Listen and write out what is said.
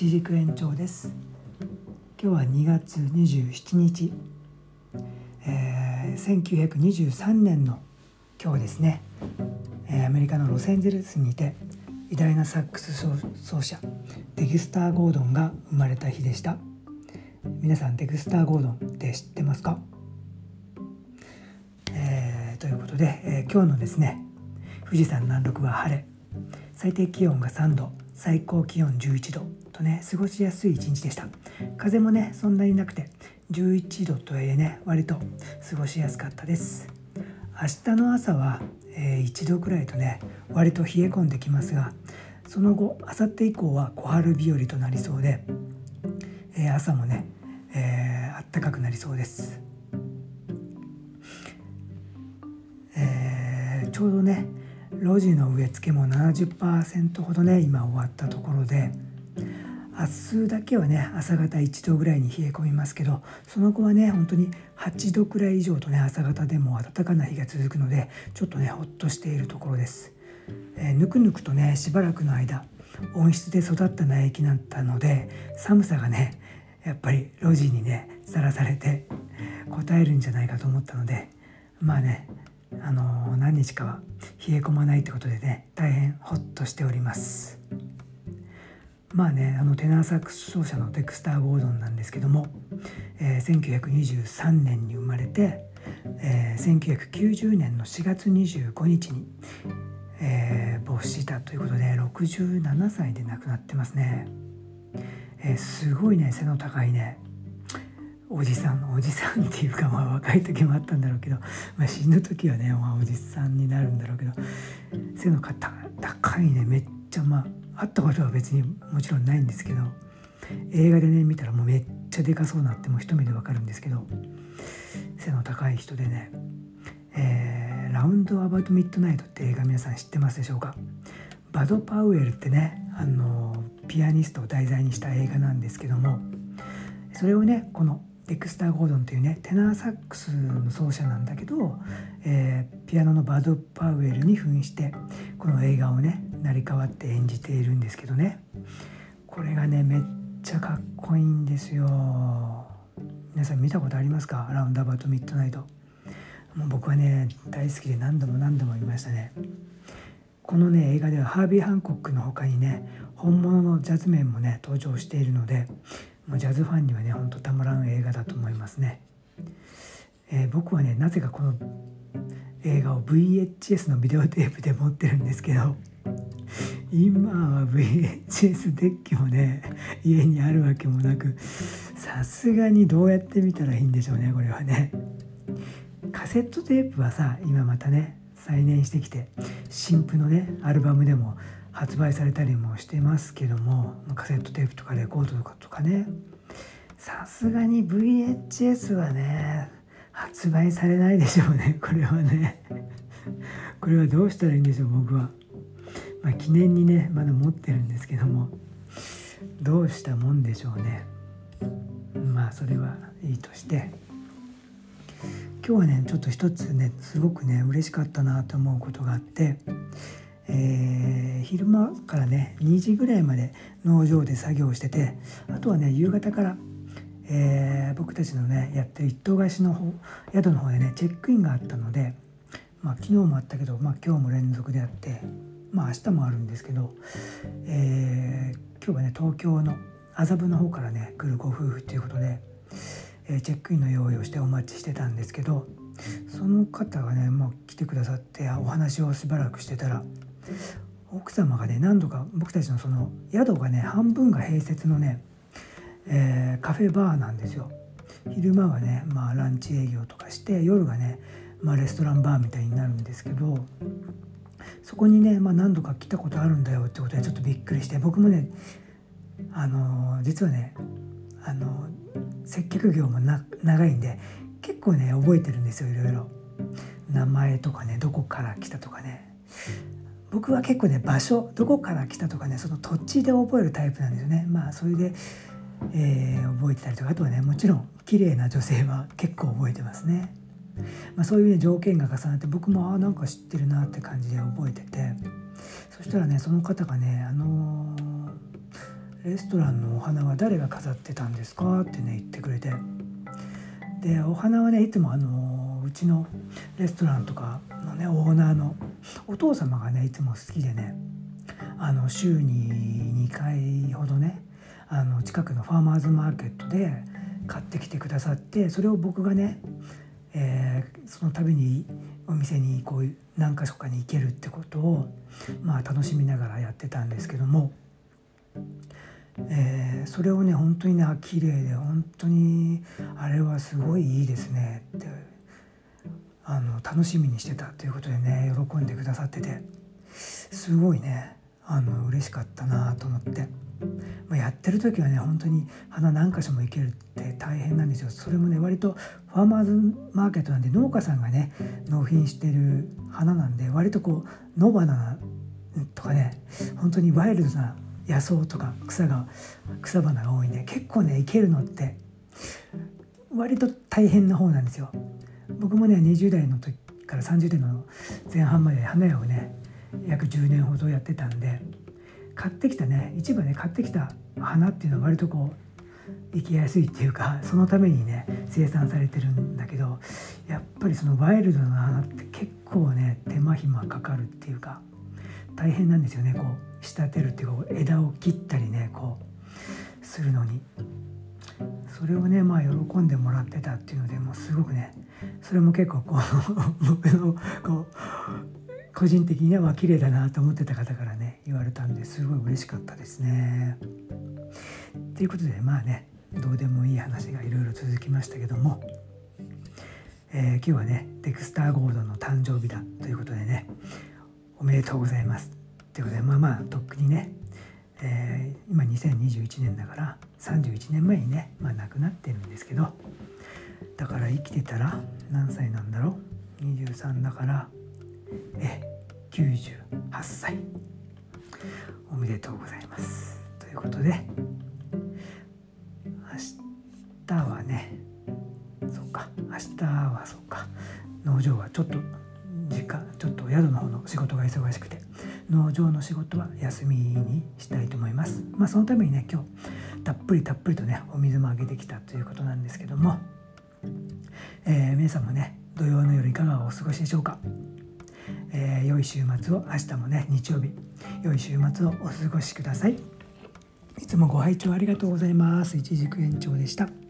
一軸延長です。今日は2月27日、えー、1923年の今日ですね、えー、アメリカのロサンゼルスにて偉大なサックス奏者デギスター・ゴードンが生まれた日でした。皆さんデグスター・ゴードンって知ってますか、えー、ということで、えー、今日のですね富士山南麓は晴れ。最低気温が3度。最高気温11度。とね過ごしやすい一日でした。風もねそんなになくて11度とはいえね割と過ごしやすかったです。明日の朝は、えー、1度くらいとね割と冷え込んできますがその後明後日以降は小春日和となりそうで、えー、朝もね、えー、暖かくなりそうです、えー、ちょうどね路地の植え付けも70%ほどね今終わったところで明日だけはね朝方1度ぐらいに冷え込みますけどその後はね本当に8度くらい以上とね朝方でも暖かな日が続くのでちょっとねほっとしているところです、えー、ぬくぬくとねしばらくの間温室で育った苗木だったので寒さがねやっぱり路地にねさらされて応えるんじゃないかと思ったのでまあねあの何日かは冷え込まないってことでね大変ホッとしております。まあねあのテナーサックス奏者のデクスター・ゴードンなんですけども、えー、1923年に生まれて、えー、1990年の4月25日に、えー、没したということで67歳で亡くなってますね、えー、すごいね背の高いねおじさんおじさんっていうかまあ若い時もあったんだろうけど、まあ、死ぬ時はね、まあ、おじさんになるんだろうけど背の高いねめっちゃまあ会ったことは別にもちろんないんですけど映画でね見たらもうめっちゃでかそうなってもう一目でわかるんですけど背の高い人でね、えー、ラウンド・アバウト・ミッドナイトって映画皆さん知ってますでしょうか？バド・パウエルってねあのピアニストを題材にした映画なんですけどもそれをねこのデクスター・ゴードンというねテナーサックスの奏者なんだけど、えー、ピアノのバド・パウエルに扮してこの映画をね成り代わって演じているんですけどね。これがねめっちゃかっこいいんですよ。皆さん見たことありますか？ラウンドアバウト・ミッドナイトもう僕はね大好きで何度も何度も見ましたね。このね映画ではハービー・ハンコックの他にね本物のジャズメンもね登場しているのでもうジャズファンにはねほんとたまらん映画だと思いますね、えー、僕はねなぜかこの映画を VHS のビデオテープで持ってるんですけど今は VHS デッキもね家にあるわけもなくさすがにどうやって見たらいいんでしょうねこれはね。カセットテープはさ今またね再燃してきて新譜のねアルバムでも発売されたりもしてますけどもカセットテープとかレコードとかとかね。さすがに VHS はね発売されないでしょうね。これはね。これはどうしたらいいんでしょう僕は、まあ、記念にねまだ持ってるんですけども。どうしたもんでしょうね。まあそれはいいとして。今日はねちょっと一つねすごくね嬉しかったなと思うことがあって。えー、昼間からね2時ぐらいまで農場で作業しててあとはね夕方から、えー、僕たちのねやってる一棟貸しの方宿の方でねチェックインがあったので、まあ、昨日もあったけど、まあ、今日も連続であってまあ明日もあるんですけど、えー、今日はね東京の麻布の方からね来るご夫婦ということで、え、チェックインの用意をしてお待ちしてたんですけどその方がねもう来てくださってお話をしばらくしてたら奥様がね何度か僕たちのその宿がね半分が併設のね、えー、カフェバーなんですよ。昼間はね、まあ、ランチ営業とかして夜がね、まあ、レストランバーみたいになるんですけどそこにね、まあ、何度か来たことあるんだよってことでちょっとびっくりして僕もねあの実はねあの接客業も長いんで結構ね覚えてるんですよいろいろ。名前とかねどこから来たとかね。僕は結構ね場所どこから来たとかねその土地で覚えるタイプなんですよね。まあそれで、えー、覚えてたりとかあとはねもちろん綺麗な女性は結構覚えてますね、まあ、そういう、ね、条件が重なって僕もあなんか知ってるなって感じで覚えてて。そしたらねその方がねあのレストランのお花は誰が飾ってたんですか?」ってね言ってくれて。でお花はねいつもあのうちのレストランとかねオーナーの。お父様がねいつも好きでねあの週に2回ほどねあの近くのファーマーズマーケットで買ってきてくださってそれを僕がね、えー、その度にお店にこう何か所かに行けるってことをまあ楽しみながらやってたんですけども、えー、それをね本当にね綺麗で本当にあれはすごいいいですねってあの楽しみにしてたということでね喜んでくださっててすごいねあの嬉しかったなと思って。まあ、やってる時はね本当に花何箇所も行けるって大変なんですよそれもね割とファーマーズマーケットなんで農家さんがね納品してる花なんで割とこう野花とかね本当にワイルドな野草とか草が草花が多いんで結構ね生けるのって割と大変な方なんですよ。僕もね20代の時から30代の前半まで花屋をね約10年ほどやってたんで買ってきたね市場で買ってきた花っていうのは割とこう生きやすいっていうかそのためにね生産されてるんだけどやっぱりそのワイルドな花って結構ね手間暇かかるっていうか大変なんですよねこう仕立てるっていうか枝を切ったりねこうするのに。それをねまあ喜んでもらってたっていうのでもうすごくねそれも結構こう 僕のこう個人的には綺麗だなと思ってた方からね言われたんですごい嬉しかったですね。ということでまあねどうでもいい話がいろいろ続きましたけども、えー、今日はねデクスター・ゴードンの誕生日だということでねおめでとうございます。ということでまあまあとっくにね、えー、今2021年だから31年前にね、まあ、亡くなってるんですけどだから生きてたら何歳なんだろう？23だからえ98歳おめでとうございます。ということで明日はねそうか明日はそうか農場はちょっと時間ちょっと宿の方の仕事が忙しくて農場の仕事は休みにしたいと思います。まあそのためにね今日たっぷりたっぷりとねお水もあげてきたということなんですけども、えー、皆さんもね土曜の夜いかがお過ごしでしょうか。えー、良い週末を明日もね日曜日良い週末をお過ごしください。いつもご拝聴ありがとうございます。一軸延長でした。